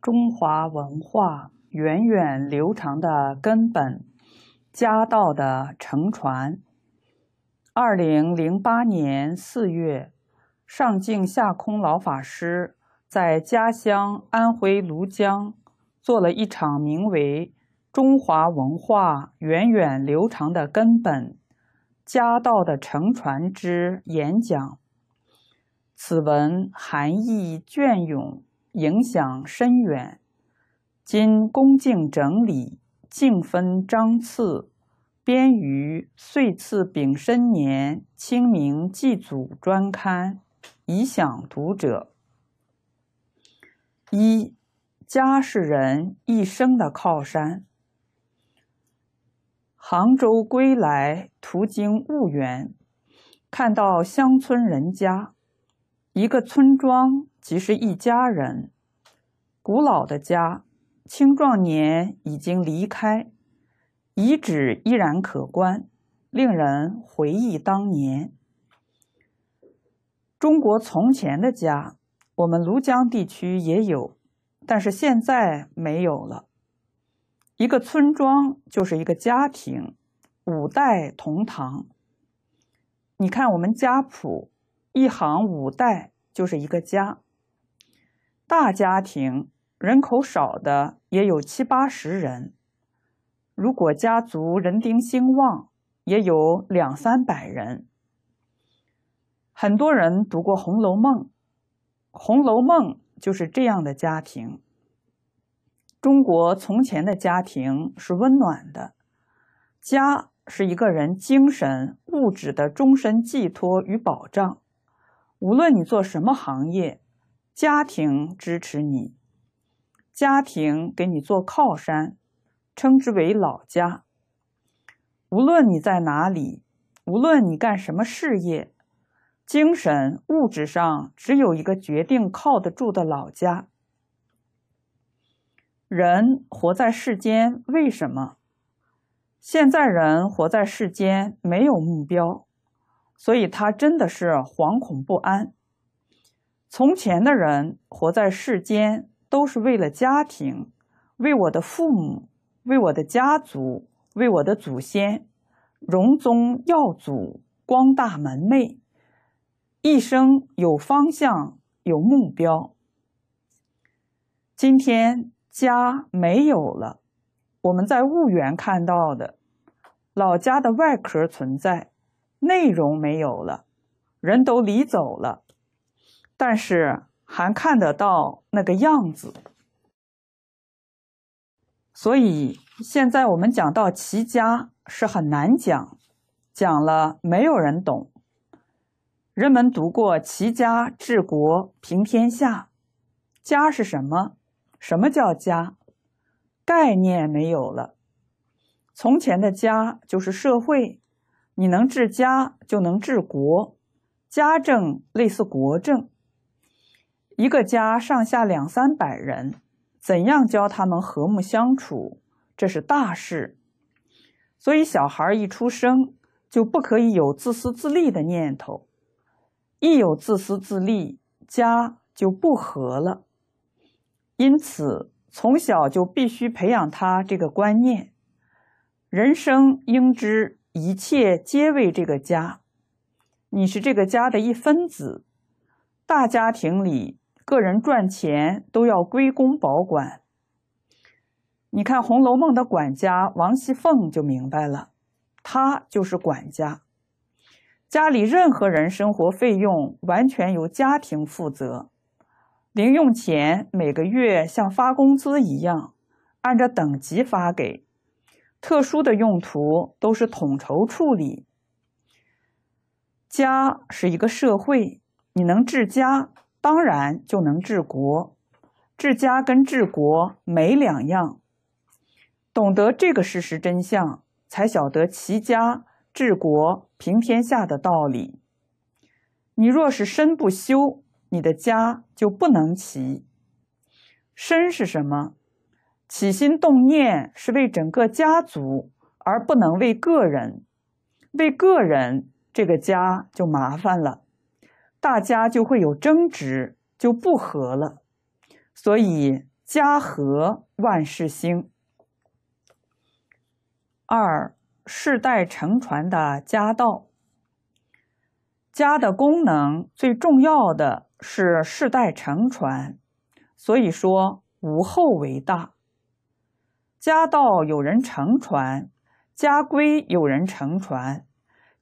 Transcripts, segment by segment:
中华文化源远流长的根本，家道的承传。二零零八年四月，上镜下空老法师在家乡安徽庐江做了一场名为“中华文化源远流长的根本，家道的承传”之演讲。此文含义隽永。影响深远，今恭敬整理，敬分章次，编于岁次丙申年清明祭祖专刊，以享读者。一家是人一生的靠山。杭州归来，途经婺源，看到乡村人家，一个村庄。即是一家人，古老的家，青壮年已经离开，遗址依然可观，令人回忆当年。中国从前的家，我们庐江地区也有，但是现在没有了。一个村庄就是一个家庭，五代同堂。你看我们家谱，一行五代就是一个家。大家庭人口少的也有七八十人，如果家族人丁兴旺，也有两三百人。很多人读过《红楼梦》，《红楼梦》就是这样的家庭。中国从前的家庭是温暖的，家是一个人精神物质的终身寄托与保障，无论你做什么行业。家庭支持你，家庭给你做靠山，称之为老家。无论你在哪里，无论你干什么事业，精神物质上只有一个决定靠得住的老家。人活在世间，为什么？现在人活在世间没有目标，所以他真的是惶恐不安。从前的人活在世间，都是为了家庭，为我的父母，为我的家族，为我的祖先，荣宗耀祖，光大门楣，一生有方向，有目标。今天家没有了，我们在婺源看到的，老家的外壳存在，内容没有了，人都离走了。但是还看得到那个样子，所以现在我们讲到齐家是很难讲，讲了没有人懂。人们读过齐家治国平天下，家是什么？什么叫家？概念没有了。从前的家就是社会，你能治家就能治国，家政类似国政。一个家上下两三百人，怎样教他们和睦相处？这是大事。所以小孩一出生就不可以有自私自利的念头，一有自私自利，家就不和了。因此，从小就必须培养他这个观念：人生应知一切皆为这个家，你是这个家的一分子。大家庭里。个人赚钱都要归公保管。你看《红楼梦》的管家王熙凤就明白了，她就是管家，家里任何人生活费用完全由家庭负责，零用钱每个月像发工资一样，按照等级发给，特殊的用途都是统筹处理。家是一个社会，你能治家。当然就能治国，治家跟治国没两样。懂得这个事实真相，才晓得齐家治国平天下的道理。你若是身不修，你的家就不能齐。身是什么？起心动念是为整个家族，而不能为个人。为个人，这个家就麻烦了。大家就会有争执，就不和了。所以家和万事兴。二世代承传的家道，家的功能最重要的是世代承传，所以说无后为大。家道有人承传，家规有人承传，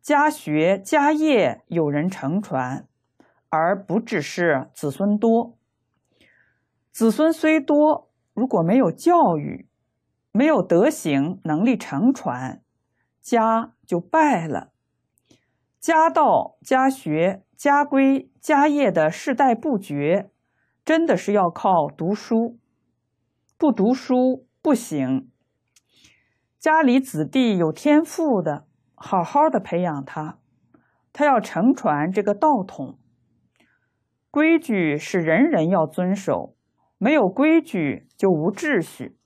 家学家业有人承传。而不只是子孙多，子孙虽多，如果没有教育，没有德行能力承传，家就败了。家道、家学、家规、家业的世代不绝，真的是要靠读书，不读书不行。家里子弟有天赋的，好好的培养他，他要承传这个道统。规矩是人人要遵守，没有规矩就无秩序。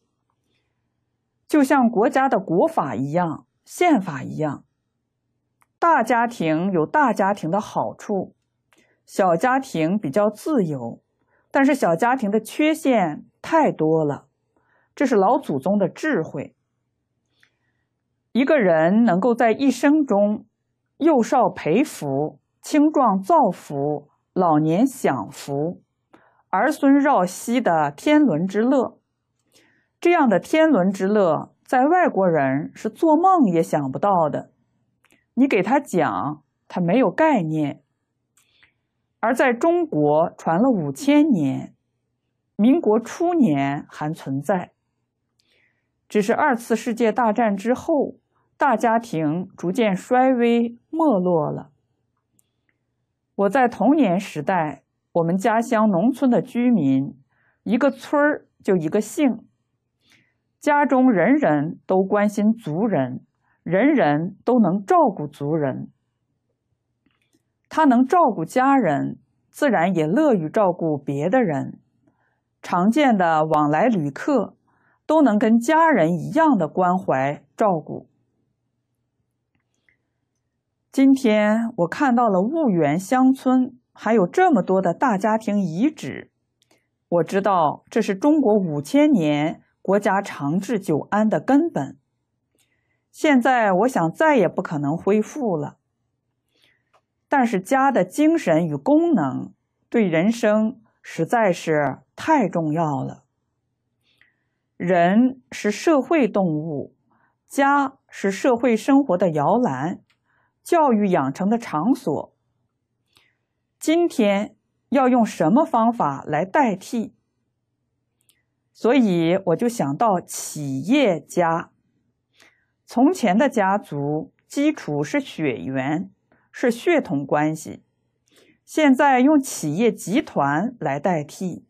就像国家的国法一样，宪法一样。大家庭有大家庭的好处，小家庭比较自由，但是小家庭的缺陷太多了。这是老祖宗的智慧。一个人能够在一生中幼少培福，青壮造福。老年享福，儿孙绕膝的天伦之乐，这样的天伦之乐，在外国人是做梦也想不到的。你给他讲，他没有概念；而在中国传了五千年，民国初年还存在，只是二次世界大战之后，大家庭逐渐衰微没落了。我在童年时代，我们家乡农村的居民，一个村儿就一个姓，家中人人都关心族人，人人都能照顾族人。他能照顾家人，自然也乐于照顾别的人。常见的往来旅客，都能跟家人一样的关怀照顾。今天我看到了婺源乡村还有这么多的大家庭遗址，我知道这是中国五千年国家长治久安的根本。现在我想再也不可能恢复了。但是家的精神与功能对人生实在是太重要了。人是社会动物，家是社会生活的摇篮。教育养成的场所，今天要用什么方法来代替？所以我就想到企业家。从前的家族基础是血缘，是血统关系，现在用企业集团来代替，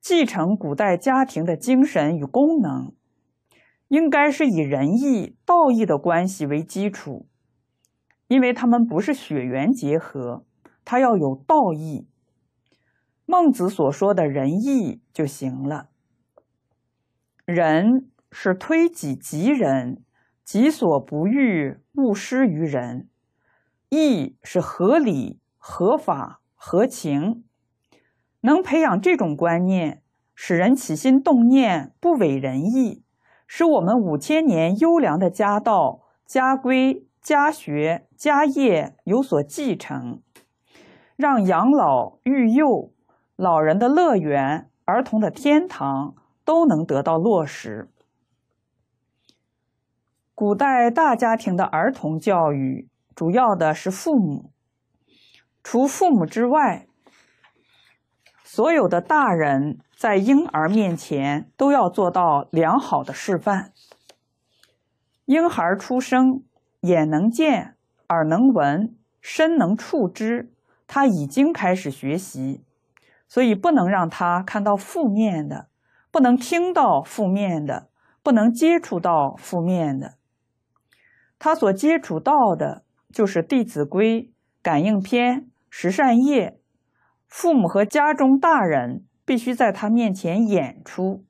继承古代家庭的精神与功能，应该是以仁义道义的关系为基础。因为他们不是血缘结合，他要有道义。孟子所说的仁义就行了。仁是推己及人，己所不欲，勿施于人；义是合理、合法、合情。能培养这种观念，使人起心动念不违仁义，使我们五千年优良的家道、家规。家学家业有所继承，让养老育幼、老人的乐园、儿童的天堂都能得到落实。古代大家庭的儿童教育，主要的是父母，除父母之外，所有的大人在婴儿面前都要做到良好的示范。婴孩出生。眼能见，耳能闻，身能触之，他已经开始学习，所以不能让他看到负面的，不能听到负面的，不能接触到负面的。他所接触到的就是《弟子规》《感应篇》《十善业》，父母和家中大人必须在他面前演出，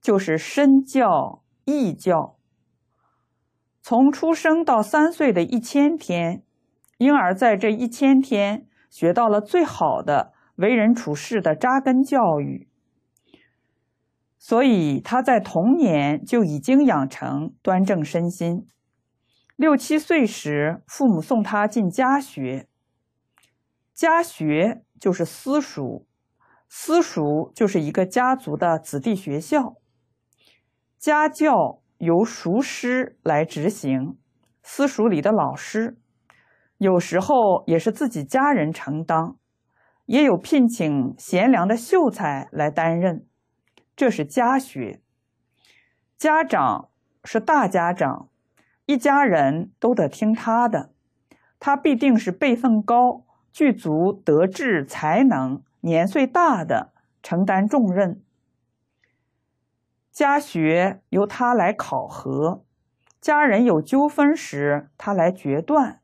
就是身教、义教。从出生到三岁的一千天，婴儿在这一千天学到了最好的为人处事的扎根教育。所以他在童年就已经养成端正身心。六七岁时，父母送他进家学。家学就是私塾，私塾就是一个家族的子弟学校。家教由塾师来执行，私塾里的老师有时候也是自己家人承当，也有聘请贤良的秀才来担任。这是家学。家长是大家长。一家人都得听他的，他必定是辈分高、具足德智才能、年岁大的，承担重任。家学由他来考核，家人有纠纷时，他来决断；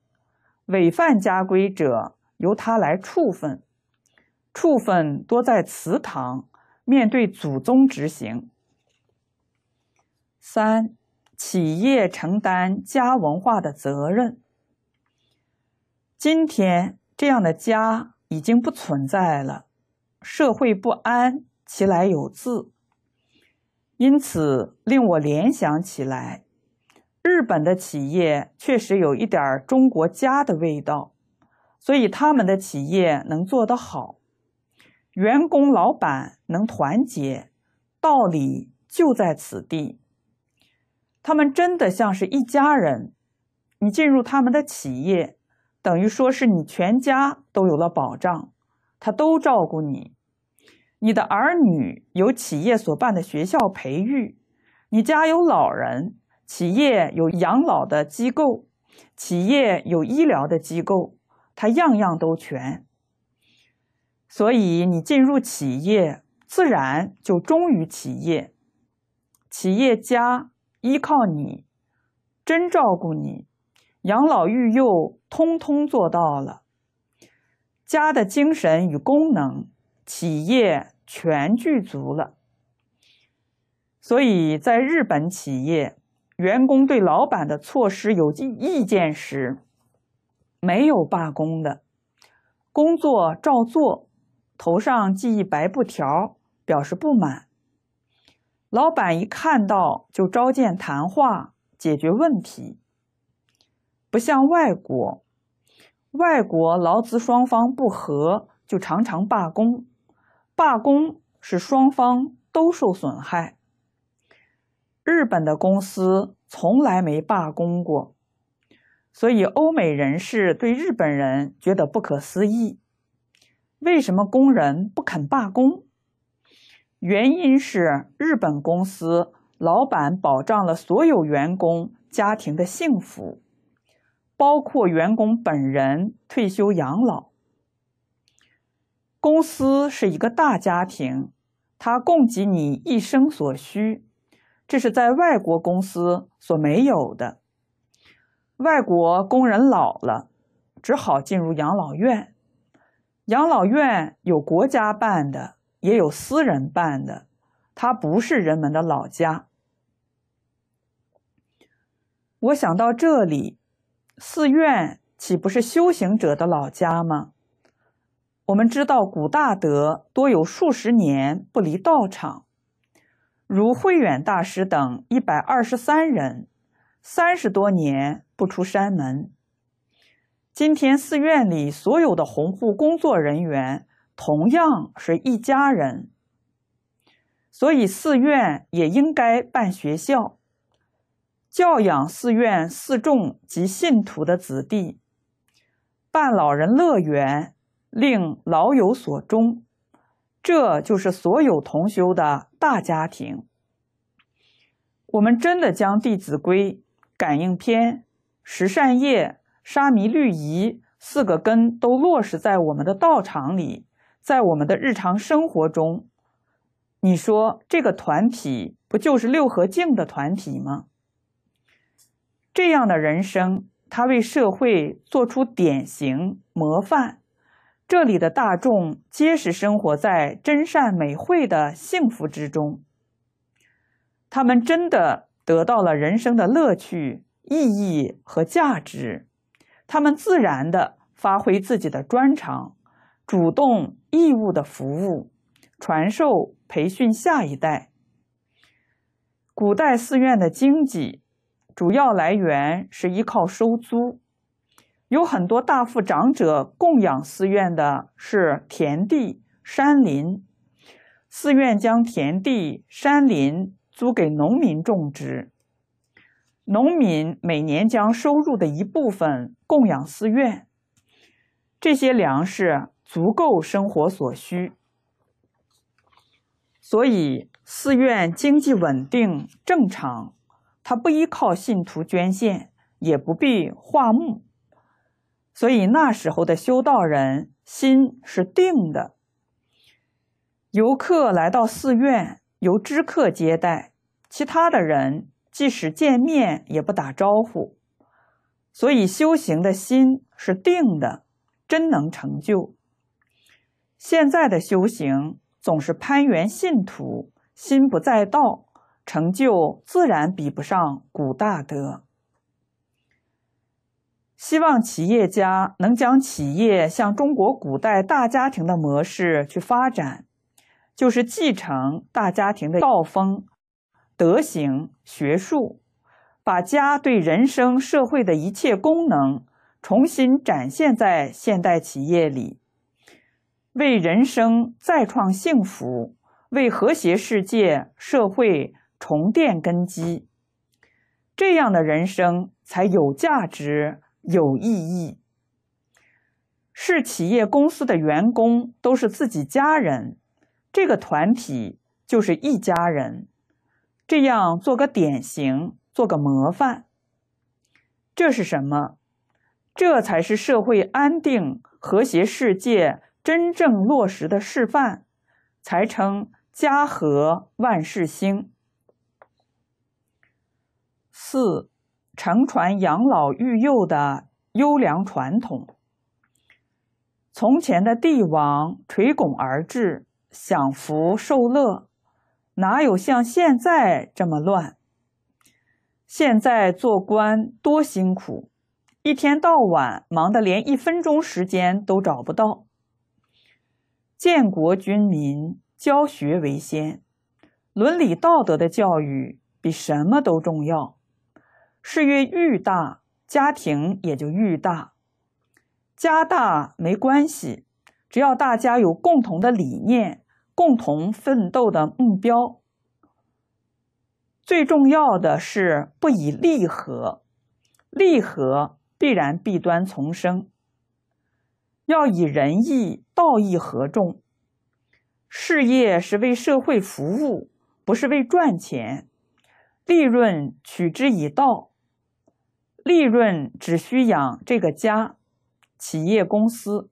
违犯家规者，由他来处分。处分多在祠堂，面对祖宗执行。三。企业承担家文化的责任。今天这样的家已经不存在了，社会不安，其来有自。因此令我联想起来，日本的企业确实有一点中国家的味道，所以他们的企业能做得好，员工老板能团结，道理就在此地。他们真的像是一家人，你进入他们的企业，等于说是你全家都有了保障，他都照顾你。你的儿女有企业所办的学校培育，你家有老人，企业有养老的机构，企业有医疗的机构，它样样都全。所以你进入企业，自然就忠于企业，企业家。依靠你，真照顾你，养老育幼通通做到了。家的精神与功能，企业全具足了。所以在日本企业，员工对老板的措施有意见时，没有罢工的，工作照做，头上系一白布条，表示不满。老板一看到就召见谈话，解决问题。不像外国，外国劳资双方不和就常常罢工，罢工是双方都受损害。日本的公司从来没罢工过，所以欧美人士对日本人觉得不可思议：为什么工人不肯罢工？原因是日本公司老板保障了所有员工家庭的幸福，包括员工本人退休养老。公司是一个大家庭，它供给你一生所需，这是在外国公司所没有的。外国工人老了，只好进入养老院，养老院有国家办的。也有私人办的，它不是人们的老家。我想到这里，寺院岂不是修行者的老家吗？我们知道古大德多有数十年不离道场，如慧远大师等一百二十三人，三十多年不出山门。今天寺院里所有的红护工作人员。同样是一家人，所以寺院也应该办学校，教养寺院寺众及信徒的子弟；办老人乐园，令老有所终。这就是所有同修的大家庭。我们真的将《弟子规》《感应篇》《十善业》《沙弥律仪》四个根都落实在我们的道场里。在我们的日常生活中，你说这个团体不就是六合敬的团体吗？这样的人生，他为社会做出典型模范。这里的大众皆是生活在真善美慧的幸福之中，他们真的得到了人生的乐趣、意义和价值，他们自然的发挥自己的专长。主动义务的服务、传授、培训下一代，古代寺院的经济主要来源是依靠收租，有很多大富长者供养寺院的是田地、山林，寺院将田地、山林租给农民种植，农民每年将收入的一部分供养寺院，这些粮食足够生活所需。所以，寺院经济稳定正常，它不依靠信徒捐献，也不必化木，所以那时候的修道人心是定的。游客来到寺院，由知客接待，其他的人即使见面也不打招呼，所以修行的心是定的，真能成就。现在的修行。总是攀援信徒，心不在道，成就自然比不上古大德。希望企业家能将企业向中国古代大家庭的模式去发展，就是继承大家庭的道风、德行、学术，把家对人生、社会的一切功能重新展现在现代企业里。为人生再创幸福，为和谐世界社会重奠根基，这样的人生才有价值、有意义。是企业公司的员工都是自己家人，这个团体就是一家人，这样做个典型，做个模范。这是什么？这才是社会安定、和谐世界。真正落实的示范，才称家和万事兴。四，承传养老育幼的优良传统。从前的帝王垂拱而治，享福受乐，哪有像现在这么乱？现在做官多辛苦，一天到晚忙得连一分钟时间都找不到。建国军民，教学为先，伦理道德的教育比什么都重要。事业愈大，家庭也就愈大。家大没关系，只要大家有共同的理念，共同奋斗的目标。最重要的是不以利合，利合必然弊端丛生。要以仁义、道义合众。事业是为社会服务，不是为赚钱。利润取之以道，利润只需养这个家。企业公司，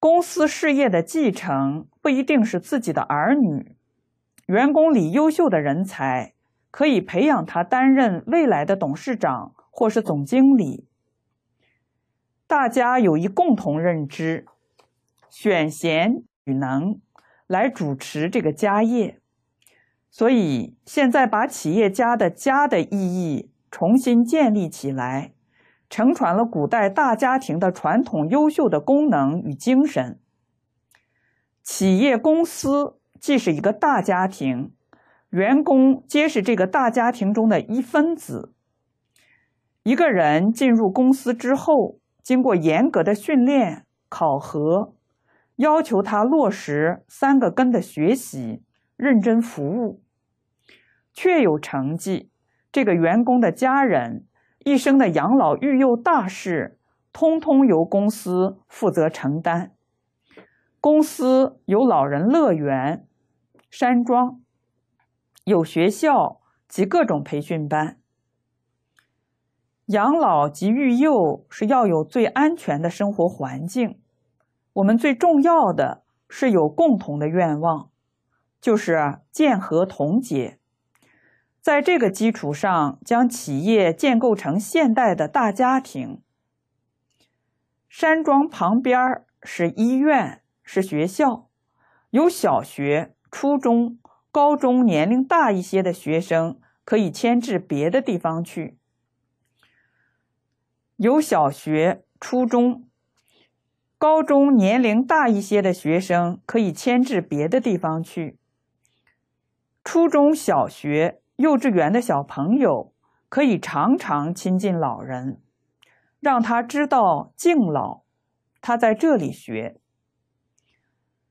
公司事业的继承不一定是自己的儿女，员工里优秀的人才，可以培养他担任未来的董事长或是总经理。大家有一共同认知，选贤与能来主持这个家业，所以现在把企业家的家的意义重新建立起来，承传了古代大家庭的传统优秀的功能与精神。企业公司既是一个大家庭，员工皆是这个大家庭中的一分子。一个人进入公司之后。经过严格的训练考核，要求他落实三个根的学习，认真服务，确有成绩。这个员工的家人一生的养老育幼大事，通通由公司负责承担。公司有老人乐园、山庄，有学校及各种培训班。养老及育幼是要有最安全的生活环境。我们最重要的是有共同的愿望，就是建和同解。在这个基础上，将企业建构成现代的大家庭。山庄旁边是医院，是学校，有小学、初中、高中，年龄大一些的学生可以迁至别的地方去。有小学、初中、高中，年龄大一些的学生可以迁至别的地方去。初中小学、幼稚园的小朋友可以常常亲近老人，让他知道敬老。他在这里学。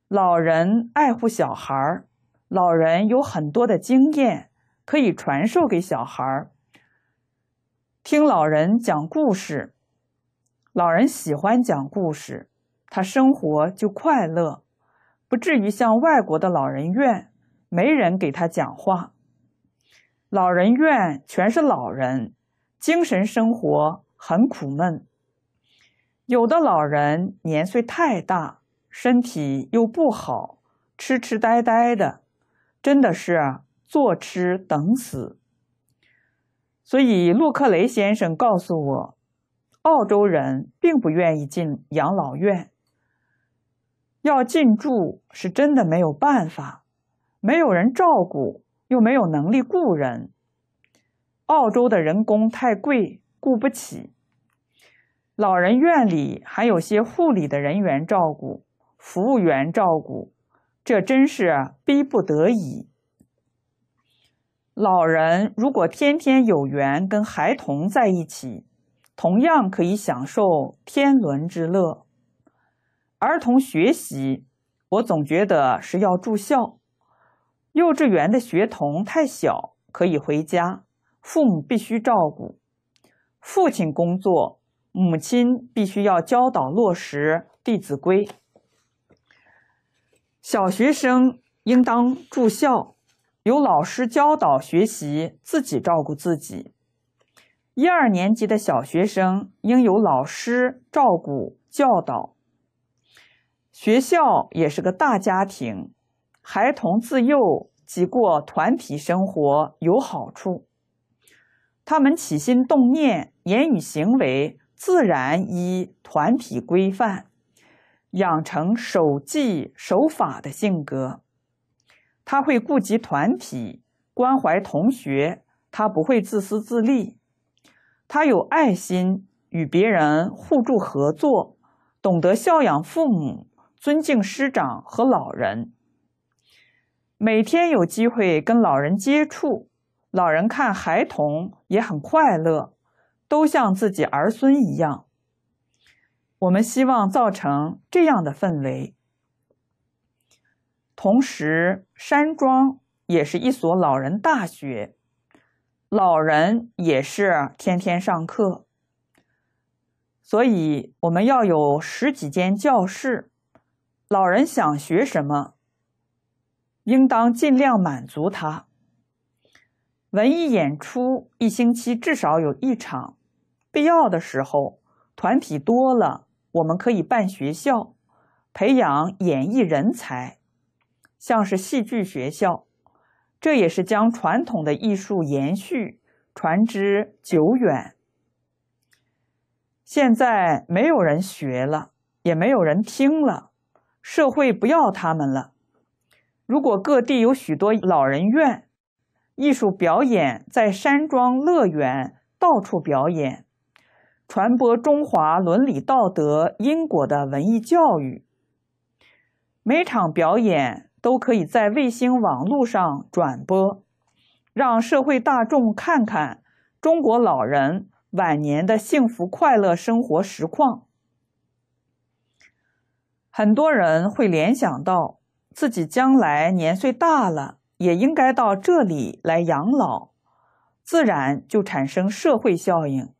老人爱护小孩，老人有很多的经验可以传授给小孩。听老人讲故事，老人喜欢讲故事，他生活就快乐，不至于像外国的老人院，没人给他讲话。老人院全是老人，精神生活很苦闷。有的老人年岁太大，身体又不好，痴痴呆呆的，真的是坐吃等死。所以，洛克雷先生告诉我，澳洲人并不愿意进养老院。要进驻是真的没有办法，没有人照顾，又没有能力雇人。澳洲的人工太贵，雇不起。老人院里还有些护理的人员照顾，服务员照顾，这真是逼不得已。老人如果天天有缘跟孩童在一起，同样可以享受天伦之乐。儿童学习，我总觉得是要住校。幼稚园的学童太小，可以回家，父母必须照顾。父亲工作，母亲必须要教导落实《弟子规》。小学生应当住校。由老师教导学习，自己照顾自己。一二年级的小学生应有老师照顾教导。学校也是个大家庭，孩童自幼即过团体生活有好处。他们起心动念、言语行为自然依团体规范，养成守纪守法的性格。他会顾及团体，关怀同学，他不会自私自利，他有爱心，与别人互助合作，懂得孝养父母，尊敬师长和老人。每天有机会跟老人接触，老人看孩童也很快乐，都像自己儿孙一样。我们希望造成这样的氛围。同时，山庄也是一所老人大学，老人也是天天上课，所以我们要有十几间教室。老人想学什么，应当尽量满足他。文艺演出一星期至少有一场，必要的时候，团体多了，我们可以办学校，培养演艺人才。像是戏剧学校，这也是将传统的艺术延续传之久远。现在没有人学了，也没有人听了，社会不要他们了。如果各地有许多老人院，艺术表演在山庄乐园到处表演，传播中华伦理道德因果的文艺教育，每场表演。都可以在卫星网络上转播，让社会大众看看中国老人晚年的幸福快乐生活实况。很多人会联想到自己将来年岁大了，也应该到这里来养老，自然就产生社会效应。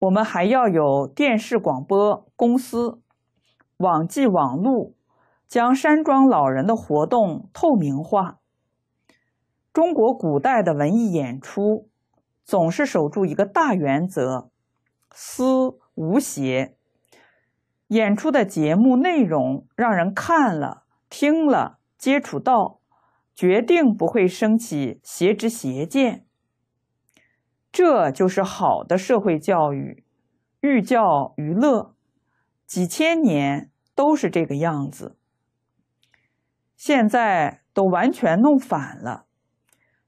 我们还要有电视广播公司、网际网络。将山庄老人的活动透明化。中国古代的文艺演出总是守住一个大原则：思无邪。演出的节目内容让人看了、听了、接触到，决定不会升起邪知邪见。这就是好的社会教育，寓教于乐，几千年都是这个样子。现在都完全弄反了，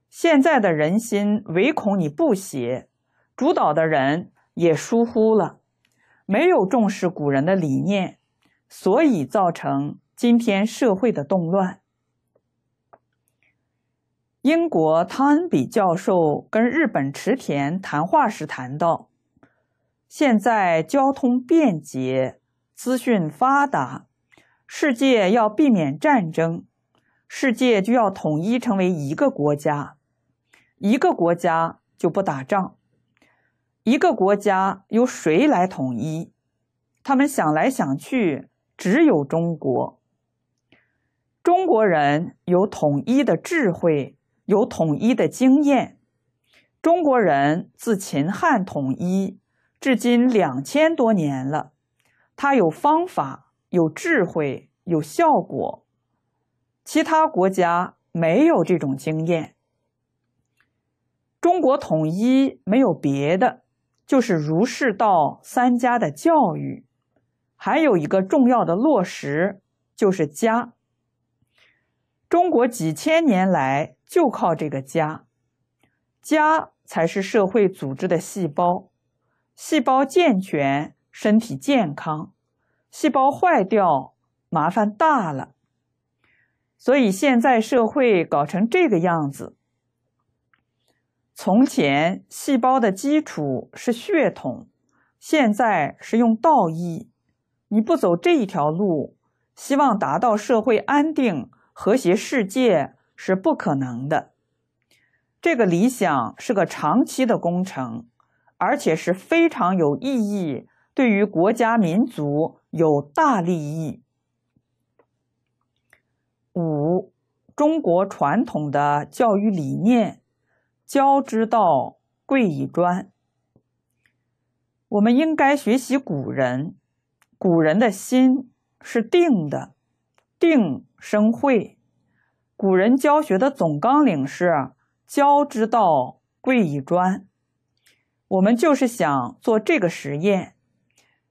现在的人心唯恐你不邪，主导的人也疏忽了，没有重视古人的理念，所以造成今天社会的动乱。英国汤恩比教授跟日本池田谈话时谈到，现在交通便捷，资讯发达，世界要避免战争，世界就要统一成为一个国家，一个国家就不打仗，一个国家由谁来统一？他们想来想去，只有中国。中国人有统一的智慧。有统一的经验，中国人自秦汉统一至今两千多年了，他有方法、有智慧、有效果，其他国家没有这种经验。中国统一没有别的，就是儒释道三家的教育，还有一个重要的落实，就是家。中国几千年来。就靠这个家，家才是社会组织的细胞。细胞健全，身体健康；细胞坏掉，麻烦大了。所以现在社会搞成这个样子。从前细胞的基础是血统，现在是用道义。你不走这一条路，希望达到社会安定、和谐世界。是不可能的。这个理想是个长期的工程，而且是非常有意义，对于国家民族有大利益。五，中国传统的教育理念：教之道，贵以专。我们应该学习古人，古人的心是定的，定生慧。古人教学的总纲领是“教之道，贵以专”。我们就是想做这个实验。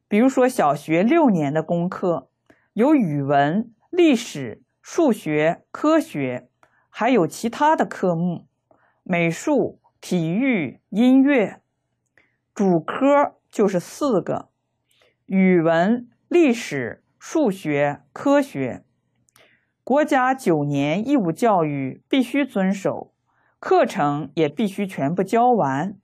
比如说，小学六年的功课有语文、历史、数学、科学，还有其他的科目，美术、体育、音乐。主科就是四个：语文、历史、数学、科学。国家九年义务教育必须遵守，课程也必须全部教完。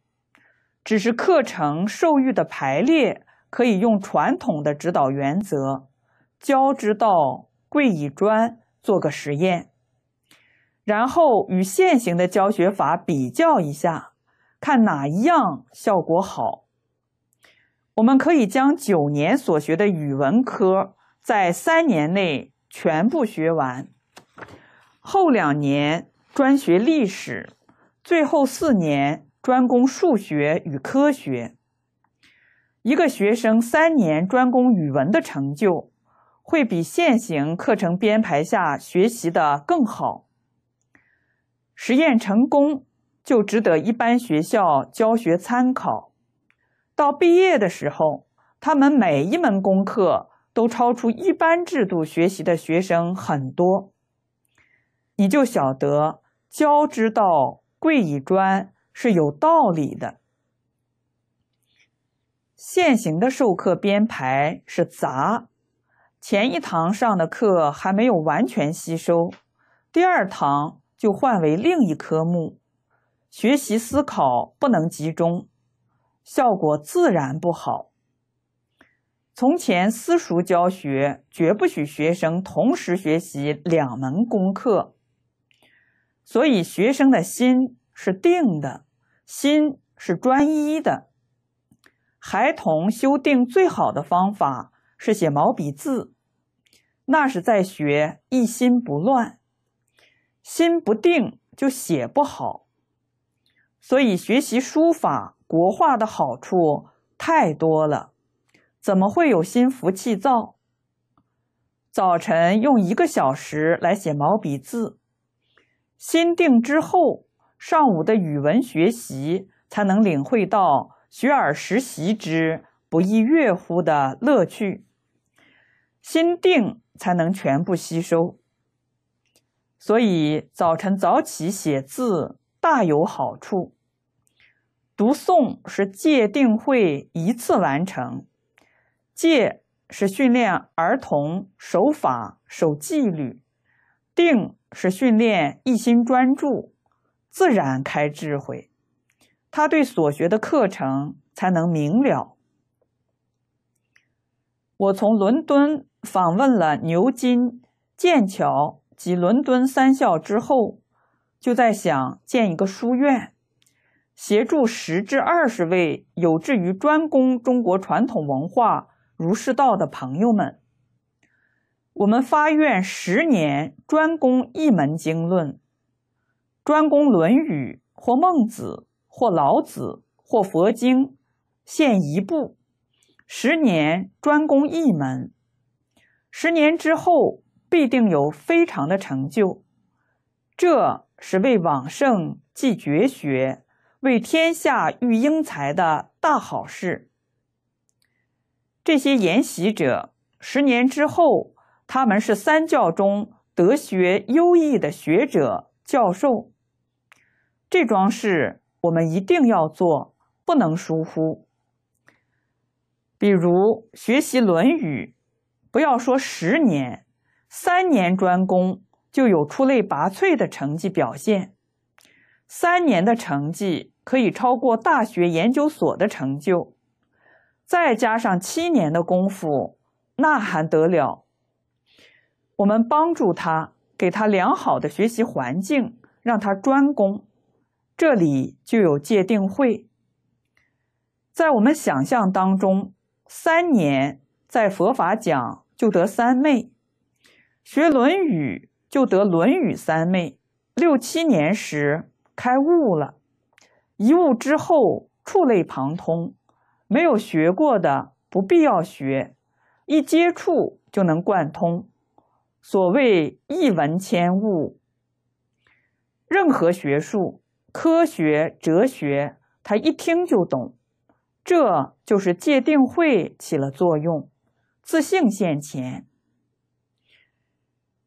只是课程授予的排列可以用传统的指导原则“教之道，贵以专”做个实验，然后与现行的教学法比较一下，看哪一样效果好。我们可以将九年所学的语文科在三年内。全部学完，后两年专学历史，最后四年专攻数学与科学。一个学生三年专攻语文的成就，会比现行课程编排下学习的更好。实验成功，就值得一般学校教学参考。到毕业的时候，他们每一门功课。都超出一般制度学习的学生很多，你就晓得教之道贵以专是有道理的。现行的授课编排是杂，前一堂上的课还没有完全吸收，第二堂就换为另一科目，学习思考不能集中，效果自然不好。从前私塾教学绝不许学生同时学习两门功课，所以学生的心是定的，心是专一的。孩童修定最好的方法是写毛笔字，那是在学一心不乱。心不定就写不好，所以学习书法、国画的好处太多了。怎么会有心浮气躁？早晨用一个小时来写毛笔字，心定之后，上午的语文学习才能领会到“学而时习之，不亦说乎”的乐趣。心定才能全部吸收。所以早晨早起写字大有好处。读诵是戒定慧一次完成。戒是训练儿童守法、守纪律；定是训练一心专注；自然开智慧，他对所学的课程才能明了。我从伦敦访问了牛津、剑桥及伦敦三校之后，就在想建一个书院，协助十至二十位有志于专攻中国传统文化、儒释道的朋友们。我们发愿十年专攻一门经论，专攻《论语》或《孟子》或《老子》或佛经，限一部。十年专攻一门，十年之后必定有非常的成就。这是为往圣继绝学，为天下育英才的大好事。这些研习者，十年之后。他们是三教中德学优异的学者、教授。这桩事我们一定要做，不能疏忽。比如学习《论语》，不要说十年，三年专攻就有出类拔萃的成绩表现。三年的成绩可以超过大学研究所的成就，再加上七年的功夫，那还得了？我们帮助他，给他良好的学习环境，让他专攻。这里就有界定会。在我们想象当中，三年在佛法讲就得三昧，学《论语》就得《论语》三昧。六七年时开悟了，一悟之后触类旁通，没有学过的不必要学，一接触就能贯通。所谓一文千悟，任何学术、科学、哲学，他一听就懂。这就是戒定慧起了作用，自信现前。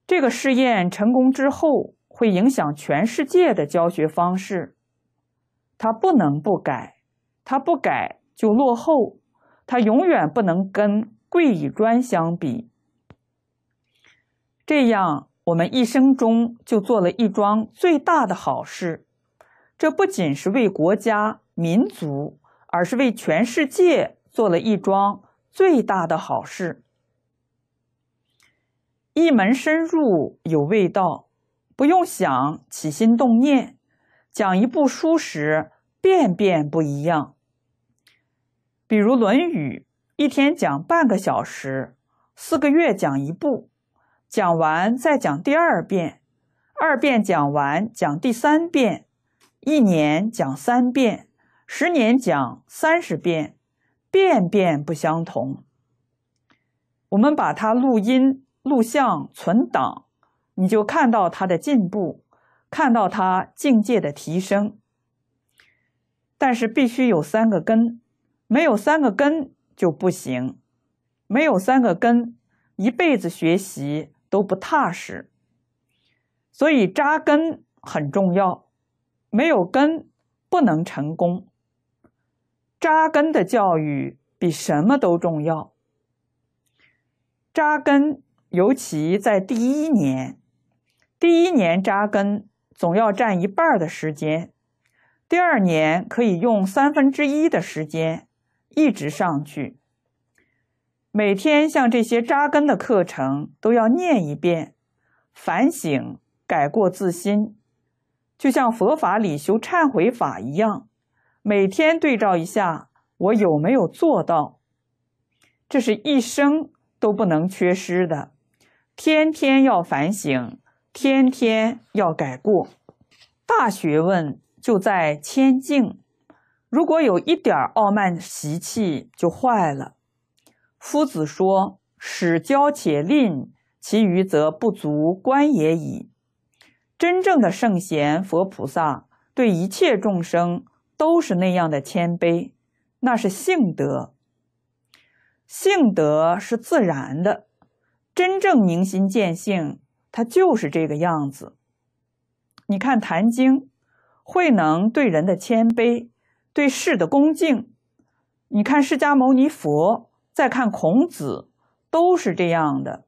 这个试验成功之后，会影响全世界的教学方式。它不能不改，它不改就落后，它永远不能跟贵以专相比。这样，我们一生中就做了一桩最大的好事。这不仅是为国家民族，而是为全世界做了一桩最大的好事。一门深入有味道，不用想起心动念，讲一部书时遍遍不一样。比如《论语》，一天讲半个小时，四个月讲一部。讲完再讲第二遍，二遍讲完讲第三遍，一年讲三遍，十年讲三十遍，遍遍不相同。我们把它录音、录像、存档，你就看到他的进步，看到他境界的提升。但是必须有三个根，没有三个根就不行。没有三个根，一辈子学习。都不踏实，所以扎根很重要。没有根不能成功。扎根的教育比什么都重要。扎根尤其在第一年，第一年扎根总要占一半的时间，第二年可以用三分之一的时间一直上去。每天像这些扎根的课程都要念一遍，反省、改过自新，就像佛法里修忏悔法一样，每天对照一下我有没有做到，这是一生都不能缺失的。天天要反省，天天要改过，大学问就在谦敬。如果有一点傲慢习气，就坏了。夫子说：“使教且吝，其余则不足观也已。”真正的圣贤佛菩萨对一切众生都是那样的谦卑，那是性德。性德是自然的，真正明心见性，它就是这个样子。你看《坛经》，慧能对人的谦卑，对事的恭敬；你看释迦牟尼佛。再看孔子，都是这样的，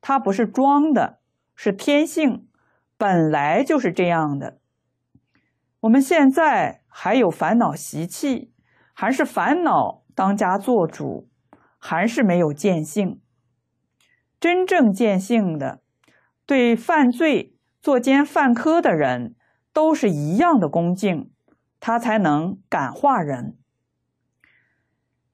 他不是装的，是天性，本来就是这样的。我们现在还有烦恼习气，还是烦恼当家做主，还是没有见性。真正见性的，对犯罪作奸犯科的人，都是一样的恭敬，他才能感化人。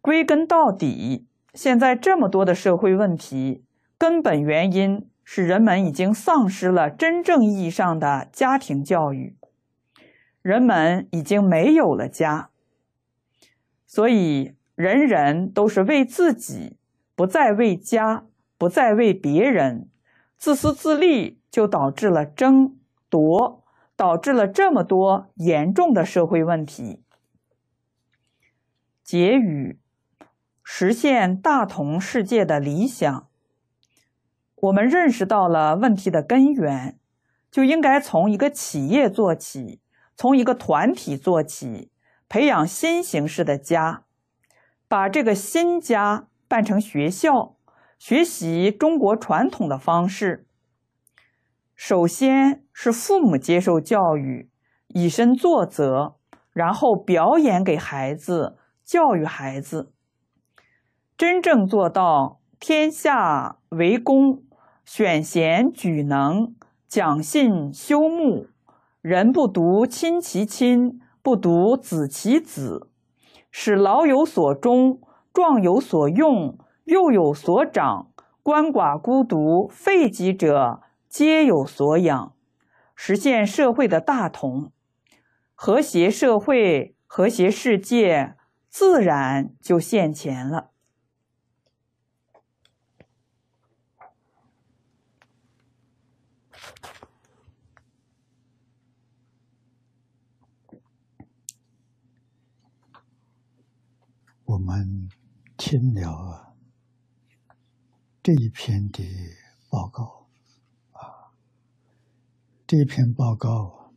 归根到底，现在这么多的社会问题，根本原因是人们已经丧失了真正意义上的家庭教育。人们已经没有了家，所以人人都是为自己，不再为家，不再为别人，自私自利，就导致了争夺，导致了这么多严重的社会问题。结语：实现大同世界的理想，我们认识到了问题的根源，就应该从一个企业做起。从一个团体做起，培养新形式的家，把这个新家办成学校，学习中国传统的方式。首先是父母接受教育，以身作则，然后表演给孩子，教育孩子，真正做到天下为公，选贤举能，讲信修睦。人不独亲其亲，不独子其子，使老有所终，壮有所用，幼有所长，鳏寡孤独废疾者皆有所养，实现社会的大同，和谐社会，和谐世界，自然就现前了。我们听了这一篇的报告，啊，这篇报告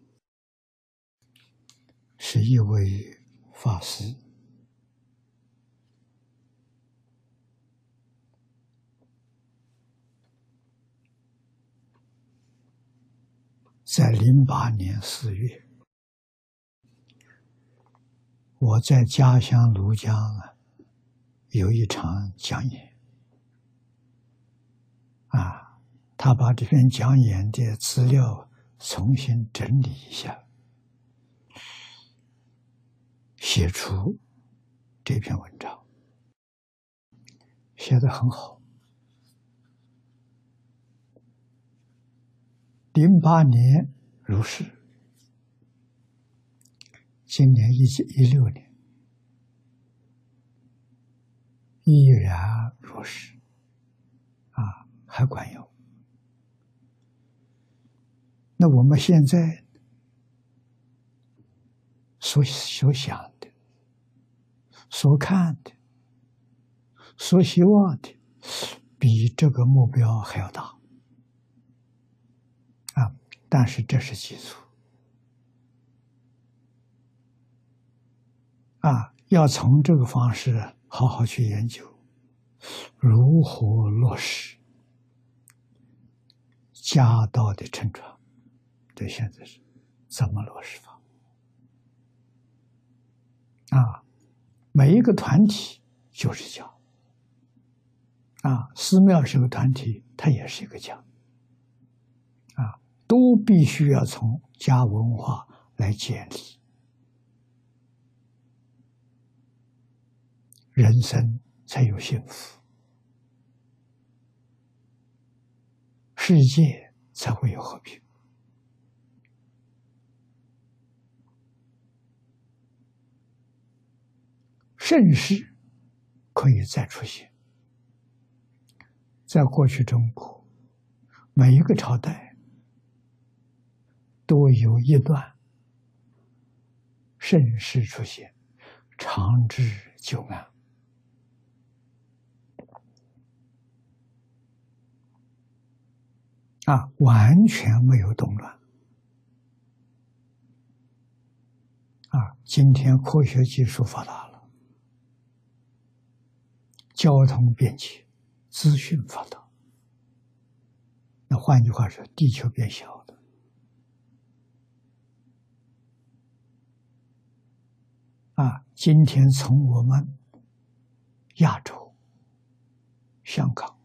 是一位法师在零八年四月。我在家乡庐江啊，有一场讲演，啊，他把这篇讲演的资料重新整理一下，写出这篇文章，写的很好。零八年入世。今年一九一六年，依然如是，还管用。那我们现在所所想的、所看的、所希望的，比这个目标还要大，啊，但是这是基础。啊，要从这个方式好好去研究，如何落实家道的承传。这，现在是怎么落实法？啊，每一个团体就是家。啊，寺庙是个团体，它也是一个家。啊，都必须要从家文化来建立。人生才有幸福，世界才会有和平。盛世可以再出现，在过去中国，每一个朝代都有一段盛世出现，长治久安。啊，完全没有动乱。啊，今天科学技术发达了，交通便捷，资讯发达。那换句话说，地球变小了。啊，今天从我们亚洲、香港，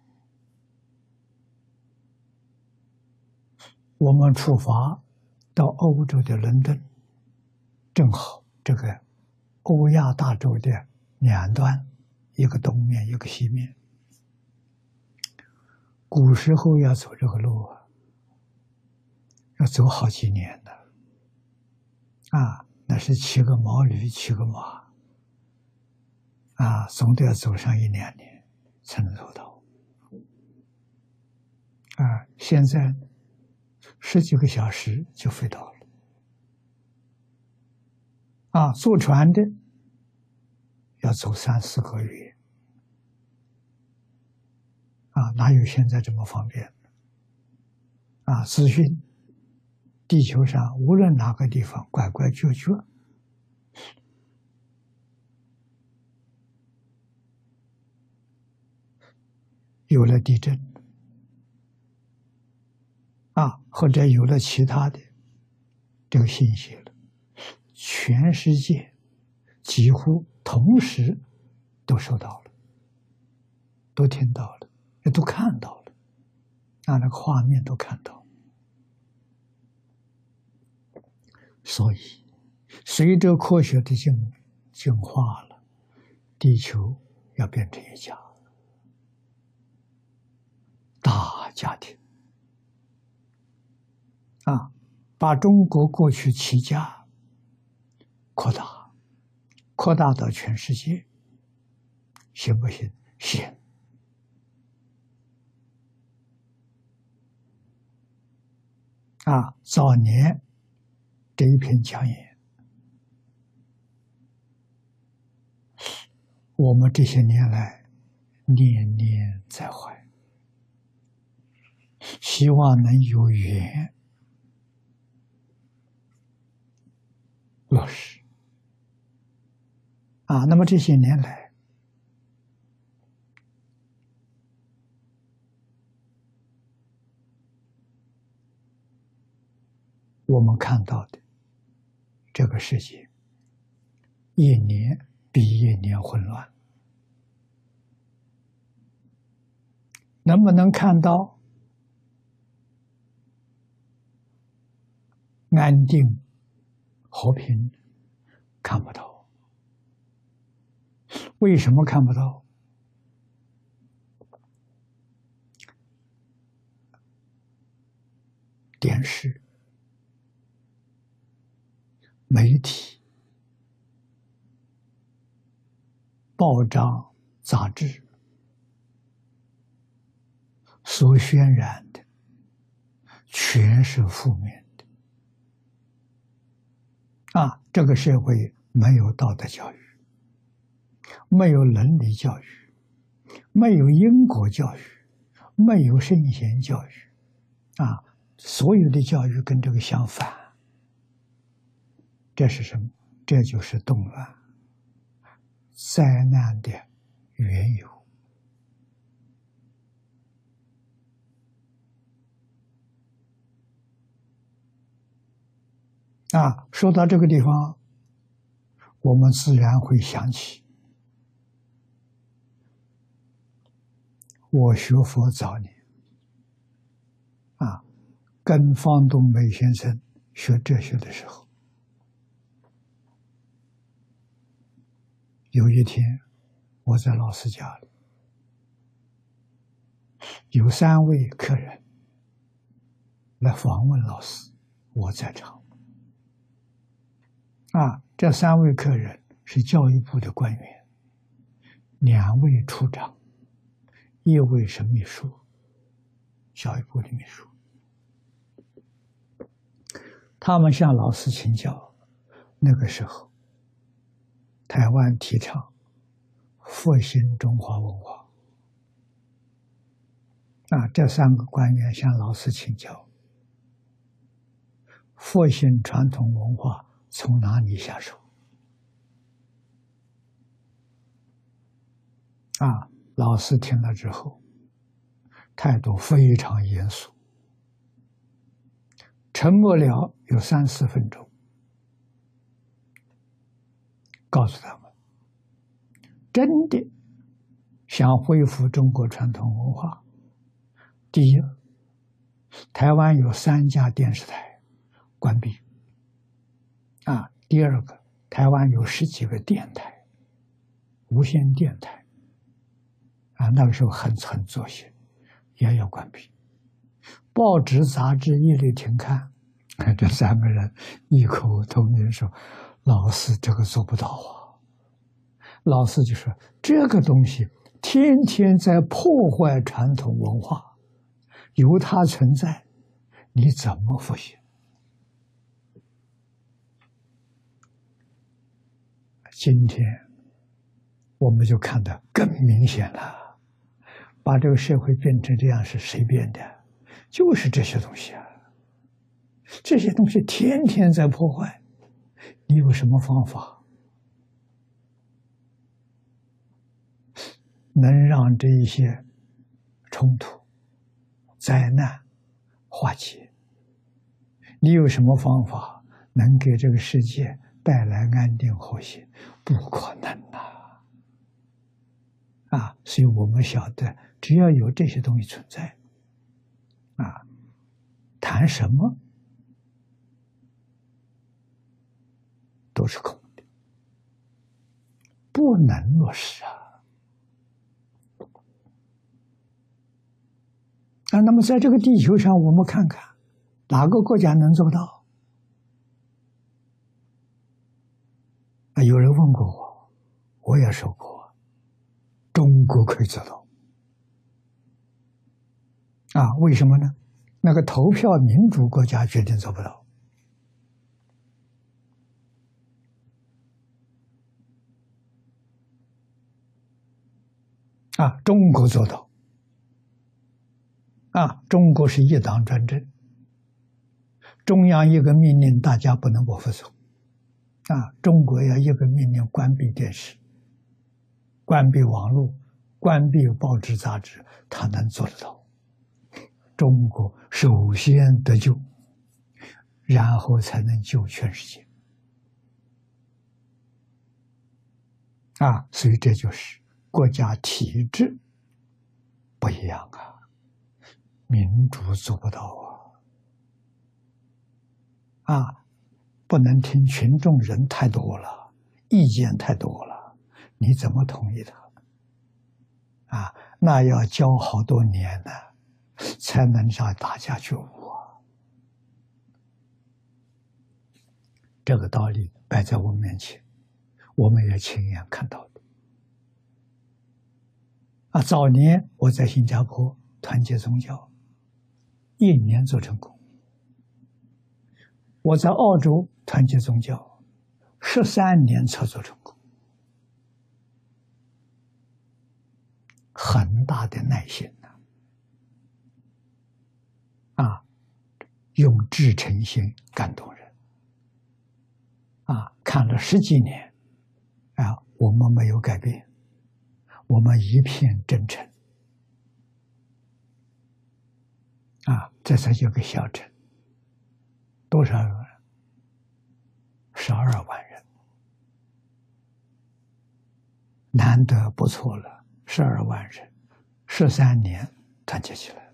我们出发到欧洲的伦敦，正好这个欧亚大洲的两端，一个东面，一个西面。古时候要走这个路啊，要走好几年的，啊，那是骑个毛驴，骑个马，啊，总得要走上一两年才能走到。啊，现在十几个小时就飞到了，啊，坐船的要走三四个月。啊，哪有现在这么方便？啊，资讯，地球上无论哪个地方，拐拐角角，有了地震，啊，或者有了其他的这个信息了，全世界几乎同时都收到了，都听到了。也都看到了，啊，那个画面都看到，所以随着科学的进进化了，地球要变成一家大家庭啊，把中国过去七家扩大，扩大到全世界，行不行？行。啊，早年这一篇讲演，我们这些年来念念在怀，希望能有缘落实。啊，那么这些年来。我们看到的这个世界，一年比一年混乱，能不能看到安定和平？看不到。为什么看不到？电视。媒体、报章、杂志所渲染的，全是负面。啊，这个社会没有道德教育，没有伦理教育，没有因果教育，没有圣贤教育，啊，所有的教育跟这个相反。这是什么？这就是动乱、灾难的缘由。啊，说到这个地方，我们自然会想起我学佛早年，啊，跟方东梅先生学哲学的时候。有一天，我在老师家里，有三位客人来访问老师，我在场。啊，这三位客人是教育部的官员，两位处长，一位是秘书，教育部的秘书。他们向老师请教，那个时候。台湾提倡复兴中华文化啊！这三个官员向老师请教：复兴传统文化从哪里下手？啊！老师听了之后，态度非常严肃，沉默了有三四分钟。告诉他们，真的想恢复中国传统文化，第一，台湾有三家电视台关闭，啊，第二个，台湾有十几个电台，无线电台，啊，那个时候很很作些，也要关闭，报纸杂志一律停刊。这三个人异口同声说：“老师，这个做不到啊！”老师就说：“这个东西天天在破坏传统文化，有它存在，你怎么复习？”今天我们就看得更明显了，把这个社会变成这样是谁变的？就是这些东西啊！这些东西天天在破坏，你有什么方法能让这一些冲突、灾难化解？你有什么方法能给这个世界带来安定和谐？不可能呐！啊，所以我们晓得，只要有这些东西存在，啊，谈什么？都是空的，不能落实啊！啊，那么在这个地球上，我们看看哪个国家能做到？啊，有人问过我，我也说过，中国可以做到。啊，为什么呢？那个投票民主国家决定做不到。啊，中国做到。啊，中国是一党专政，中央一个命令，大家不能不服从。啊，中国要一个命令关闭电视、关闭网络、关闭报纸杂志，他能做得到。中国首先得救，然后才能救全世界。啊，所以这就是。国家体制不一样啊，民主做不到啊，啊，不能听群众人太多了，意见太多了，你怎么同意他？啊，那要教好多年呢，才能让大家觉悟。这个道理摆在我面前，我们也亲眼看到。啊，早年我在新加坡团结宗教，一年做成功；我在澳洲团结宗教，十三年操作成功。很大的耐心呐！啊，用至诚心感动人。啊，看了十几年，啊，我们没有改变。我们一片真诚啊！这才叫个小诚，多少人？十二万人，难得不错了。十二万人，十三年团结起来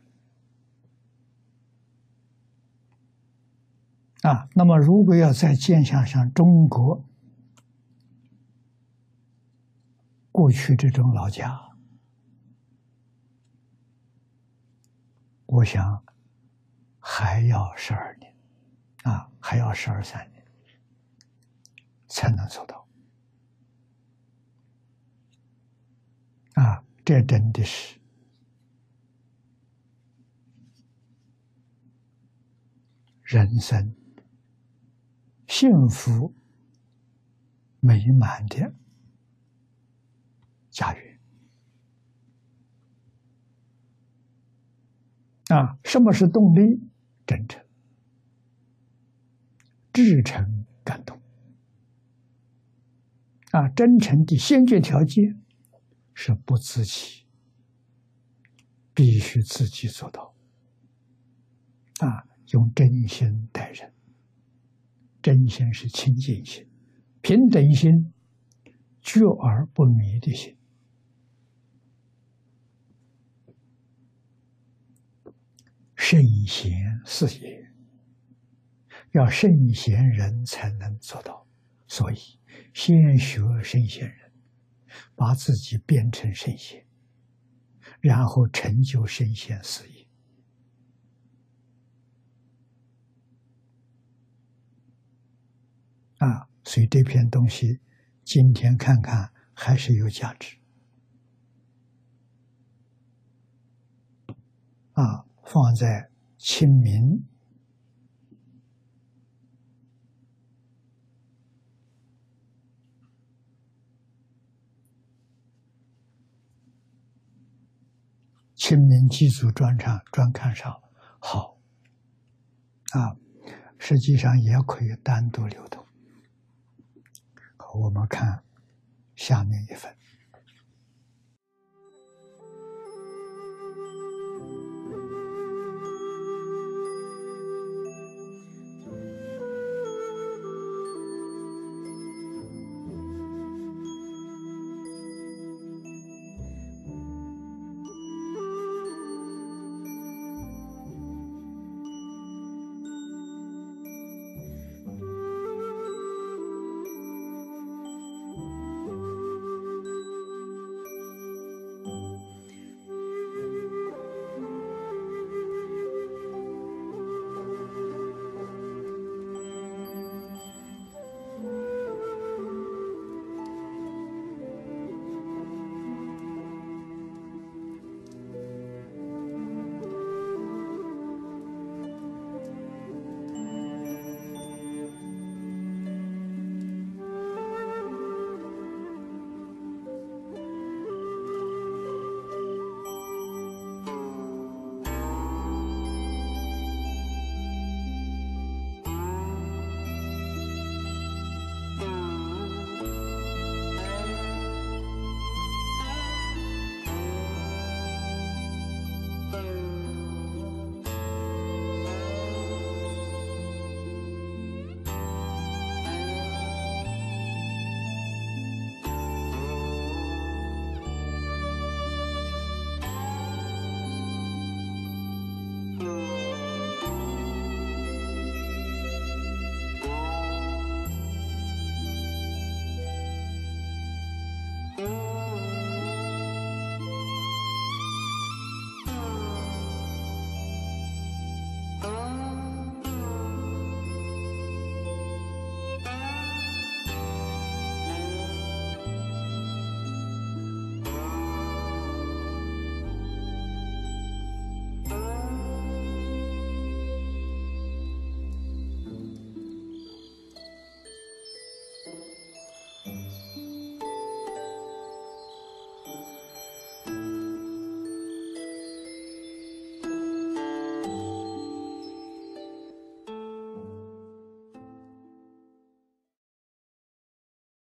啊！那么，如果要再见向像中国。过去这种老家，我想还要十二，啊，还要十二三年才能做到。啊，这真的是人生幸福美满的。家园啊，什么是动力？真诚、至诚、感动啊！真诚的先决条件是不自欺，必须自己做到啊！用真心待人，真心是清净心、平等心，觉而不迷的心。圣贤是也，要圣贤人才能做到，所以先学圣贤人，把自己变成圣贤，然后成就圣贤事业。啊，所以这篇东西今天看看还是有价值。啊。放在清明清明祭祖专场专刊上好啊，实际上也可以单独流通。我们看下面一份。